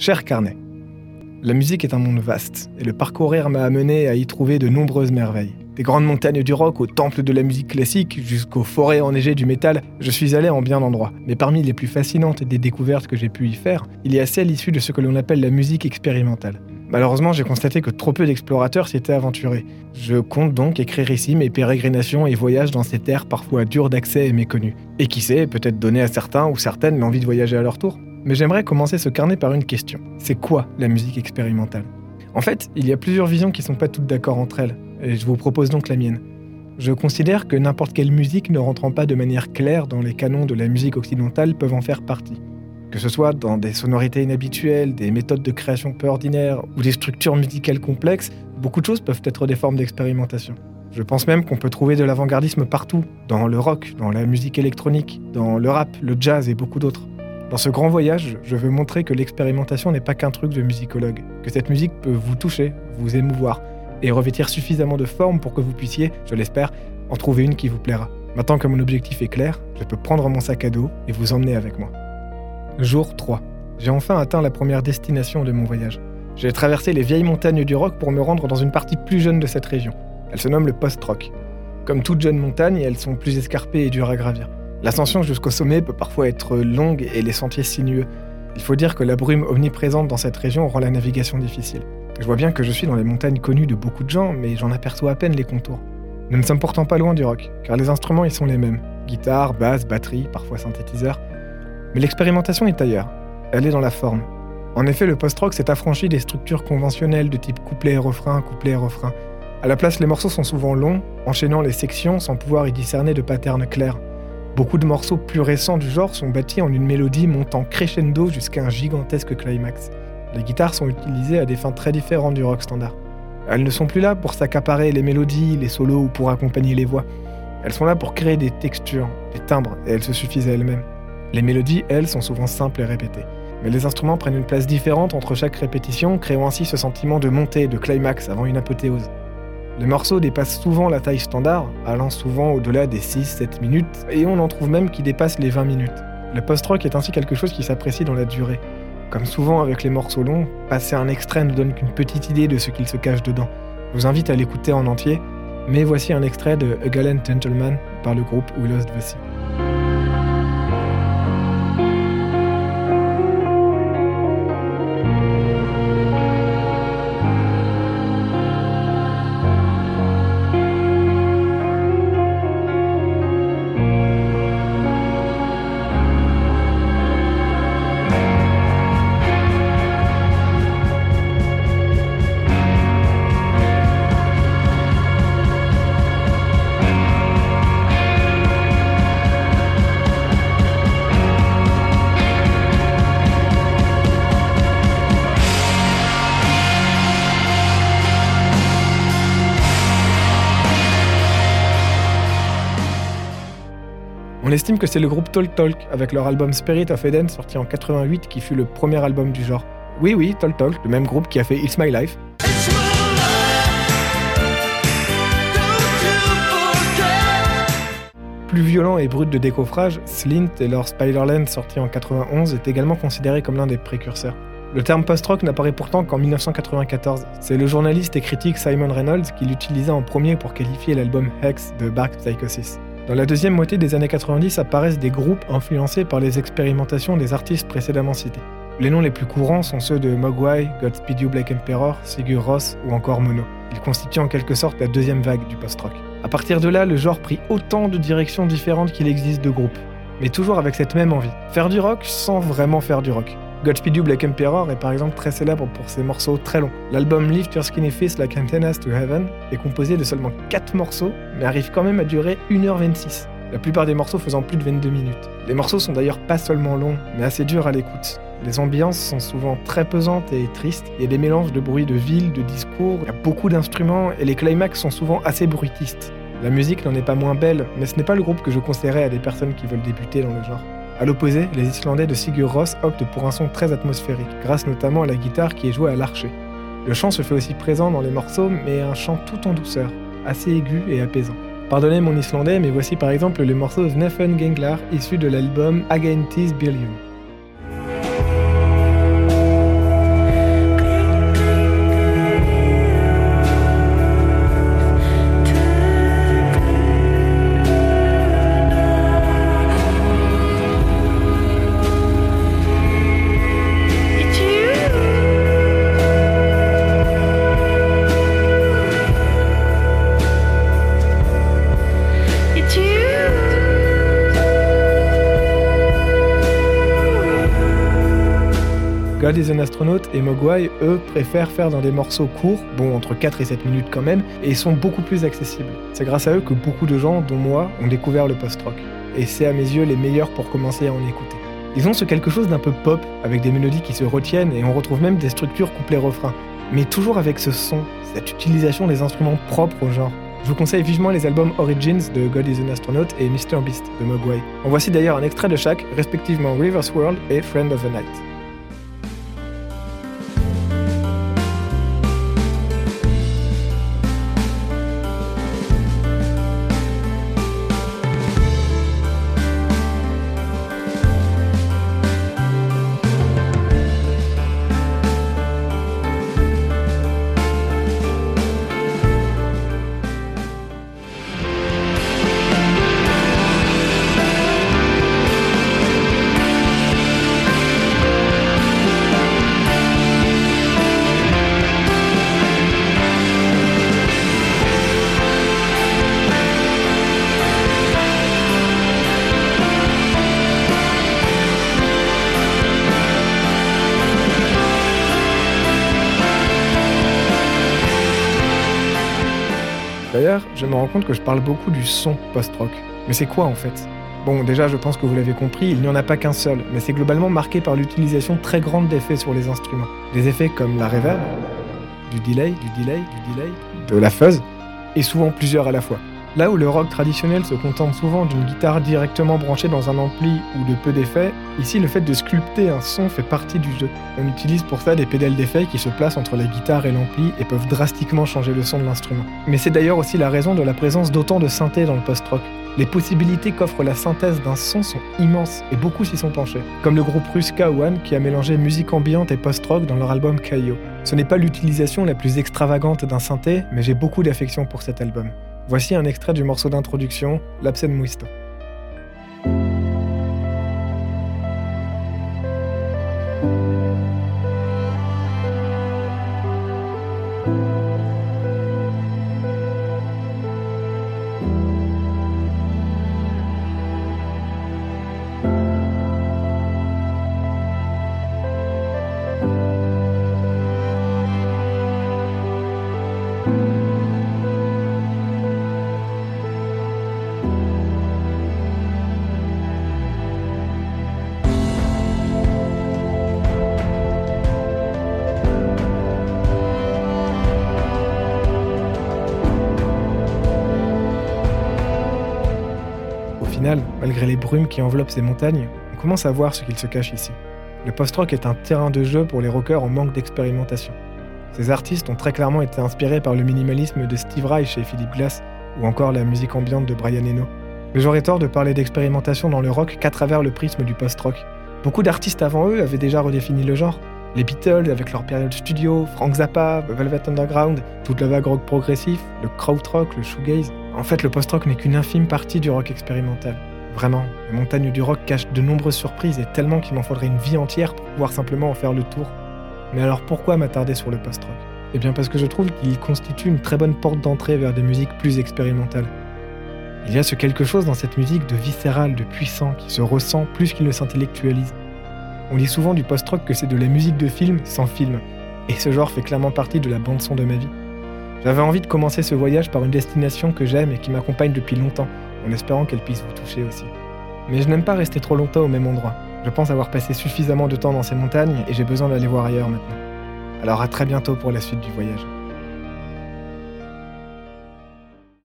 Jour 1. Cher carnet. La musique est un monde vaste, et le parcourir m'a amené à y trouver de nombreuses merveilles. Des grandes montagnes du rock au temple de la musique classique jusqu'aux forêts enneigées du métal, je suis allé en bien d'endroits. Mais parmi les plus fascinantes des découvertes que j'ai pu y faire, il y a celle issue de ce que l'on appelle la musique expérimentale. Malheureusement, j'ai constaté que trop peu d'explorateurs s'y étaient aventurés. Je compte donc écrire ici mes pérégrinations et voyages dans ces terres parfois dures d'accès et méconnues. Et qui sait, peut-être donner à certains ou certaines l'envie de voyager à leur tour. Mais j'aimerais commencer ce carnet par une question. C'est quoi la musique expérimentale? En fait, il y a plusieurs visions qui sont pas toutes d'accord entre elles, et je vous propose donc la mienne. Je considère que n'importe quelle musique ne rentrant pas de manière claire dans les canons de la musique occidentale peuvent en faire partie. Que ce soit dans des sonorités inhabituelles, des méthodes de création peu ordinaires ou des structures musicales complexes, beaucoup de choses peuvent être des formes d'expérimentation. Je pense même qu'on peut trouver de l'avant-gardisme partout, dans le rock, dans la musique électronique, dans le rap, le jazz et beaucoup d'autres. Dans ce grand voyage, je veux montrer que l'expérimentation n'est pas qu'un truc de musicologue, que cette musique peut vous toucher, vous émouvoir, et revêtir suffisamment de forme pour que vous puissiez, je l'espère, en trouver une qui vous plaira. Maintenant que mon objectif est clair, je peux prendre mon sac à dos et vous emmener avec moi. Jour 3. J'ai enfin atteint la première destination de mon voyage. J'ai traversé les vieilles montagnes du Rock pour me rendre dans une partie plus jeune de cette région. Elle se nomme le Post-Rock. Comme toutes jeunes montagnes, elles sont plus escarpées et dures à gravir. L'ascension jusqu'au sommet peut parfois être longue et les sentiers sinueux. Il faut dire que la brume omniprésente dans cette région rend la navigation difficile. Je vois bien que je suis dans les montagnes connues de beaucoup de gens, mais j'en aperçois à peine les contours. Nous ne sommes pourtant pas loin du rock, car les instruments y sont les mêmes. Guitare, basse, batterie, parfois synthétiseur. Mais l'expérimentation est ailleurs. Elle est dans la forme. En effet, le post-rock s'est affranchi des structures conventionnelles de type couplet et refrain, couplet et refrain. À la place, les morceaux sont souvent longs, enchaînant les sections sans pouvoir y discerner de patterns clairs. Beaucoup de morceaux plus récents du genre sont bâtis en une mélodie montant crescendo jusqu'à un gigantesque climax. Les guitares sont utilisées à des fins très différentes du rock standard. Elles ne sont plus là pour s'accaparer les mélodies, les solos ou pour accompagner les voix. Elles sont là pour créer des textures, des timbres, et elles se suffisent à elles-mêmes. Les mélodies, elles, sont souvent simples et répétées. Mais les instruments prennent une place différente entre chaque répétition, créant ainsi ce sentiment de montée, de climax avant une apothéose. Les morceaux dépassent souvent la taille standard, allant souvent au-delà des 6-7 minutes, et on en trouve même qui dépassent les 20 minutes. Le post-rock est ainsi quelque chose qui s'apprécie dans la durée. Comme souvent avec les morceaux longs, passer un extrait ne donne qu'une petite idée de ce qu'il se cache dedans. Je vous invite à l'écouter en entier, mais voici un extrait de A Gallant Gentleman par le groupe We Lost the Sea. On estime que c'est le groupe Talk Talk avec leur album Spirit of Eden sorti en 88 qui fut le premier album du genre. Oui oui, Talk Talk, le même groupe qui a fait It's My Life. Plus violent et brut de décoffrage, Slint et leur Spiderland sorti en 91 est également considéré comme l'un des précurseurs. Le terme post-rock n'apparaît pourtant qu'en 1994. C'est le journaliste et critique Simon Reynolds qui l'utilisa en premier pour qualifier l'album Hex de Dark Psychosis. Dans la deuxième moitié des années 90 apparaissent des groupes influencés par les expérimentations des artistes précédemment cités. Les noms les plus courants sont ceux de Mogwai, Godspeed You Black Emperor, Sigur Ross ou encore Mono. Ils constituent en quelque sorte la deuxième vague du post-rock. À partir de là, le genre prit autant de directions différentes qu'il existe de groupes, mais toujours avec cette même envie. Faire du rock sans vraiment faire du rock. Godspeed You Black Emperor est par exemple très célèbre pour ses morceaux très longs. L'album Lift Your Skinny Face Like Antennas to Heaven est composé de seulement 4 morceaux, mais arrive quand même à durer 1h26, la plupart des morceaux faisant plus de 22 minutes. Les morceaux sont d'ailleurs pas seulement longs, mais assez durs à l'écoute. Les ambiances sont souvent très pesantes et tristes, il y a des mélanges de bruits de ville, de discours, il y a beaucoup d'instruments, et les climax sont souvent assez bruitistes. La musique n'en est pas moins belle, mais ce n'est pas le groupe que je conseillerais à des personnes qui veulent débuter dans le genre. A l'opposé, les Islandais de Sigur Rós optent pour un son très atmosphérique, grâce notamment à la guitare qui est jouée à l'archer. Le chant se fait aussi présent dans les morceaux, mais un chant tout en douceur, assez aigu et apaisant. Pardonnez mon islandais, mais voici par exemple le morceau Genglar issu de l'album Agentis Billion. God is an Astronaut et Mogwai, eux, préfèrent faire dans des morceaux courts, bon entre 4 et 7 minutes quand même, et sont beaucoup plus accessibles. C'est grâce à eux que beaucoup de gens, dont moi, ont découvert le post-rock. Et c'est à mes yeux les meilleurs pour commencer à en écouter. Ils ont ce quelque chose d'un peu pop, avec des mélodies qui se retiennent et on retrouve même des structures couplet-refrain. Mais toujours avec ce son, cette utilisation des instruments propres au genre. Je vous conseille vivement les albums Origins de God is an Astronaut et Mr. Beast de Mogwai. En voici d'ailleurs un extrait de chaque, respectivement Reverse World et Friend of the Night. D'ailleurs, je me rends compte que je parle beaucoup du son post-rock. Mais c'est quoi en fait? Bon, déjà, je pense que vous l'avez compris, il n'y en a pas qu'un seul, mais c'est globalement marqué par l'utilisation très grande d'effets sur les instruments. Des effets comme la reverb, du delay, du delay, du delay, de la fuzz, et souvent plusieurs à la fois. Là où le rock traditionnel se contente souvent d'une guitare directement branchée dans un ampli ou de peu d'effets, ici le fait de sculpter un son fait partie du jeu. On utilise pour ça des pédales d'effets qui se placent entre la guitare et l'ampli et peuvent drastiquement changer le son de l'instrument. Mais c'est d'ailleurs aussi la raison de la présence d'autant de synthé dans le post-rock. Les possibilités qu'offre la synthèse d'un son sont immenses et beaucoup s'y sont penchés, comme le groupe russe K1 qui a mélangé musique ambiante et post-rock dans leur album Kaio. Ce n'est pas l'utilisation la plus extravagante d'un synthé, mais j'ai beaucoup d'affection pour cet album. Voici un extrait du morceau d'introduction, L'Absen Muisto. Malgré les brumes qui enveloppent ces montagnes, on commence à voir ce qu'il se cache ici. Le post-rock est un terrain de jeu pour les rockers en manque d'expérimentation. Ces artistes ont très clairement été inspirés par le minimalisme de Steve Reich et Philip Glass, ou encore la musique ambiante de Brian Eno. Mais j'aurais tort de parler d'expérimentation dans le rock qu'à travers le prisme du post-rock. Beaucoup d'artistes avant eux avaient déjà redéfini le genre. Les Beatles avec leur période studio, Frank Zappa, Velvet Underground, toute la vague rock progressif, le krautrock, le shoegaze. En fait, le post-rock n'est qu'une infime partie du rock expérimental. Vraiment, les montagnes du rock cachent de nombreuses surprises et tellement qu'il m'en faudrait une vie entière pour pouvoir simplement en faire le tour. Mais alors pourquoi m'attarder sur le post-rock? Eh bien parce que je trouve qu'il constitue une très bonne porte d'entrée vers des musiques plus expérimentales. Il y a ce quelque chose dans cette musique de viscéral, de puissant, qui se ressent plus qu'il ne s'intellectualise. On dit souvent du post-rock que c'est de la musique de film sans film, et ce genre fait clairement partie de la bande-son de ma vie. J'avais envie de commencer ce voyage par une destination que j'aime et qui m'accompagne depuis longtemps, en espérant qu'elle puisse vous toucher aussi. Mais je n'aime pas rester trop longtemps au même endroit. Je pense avoir passé suffisamment de temps dans ces montagnes et j'ai besoin d'aller voir ailleurs maintenant. Alors à très bientôt pour la suite du voyage.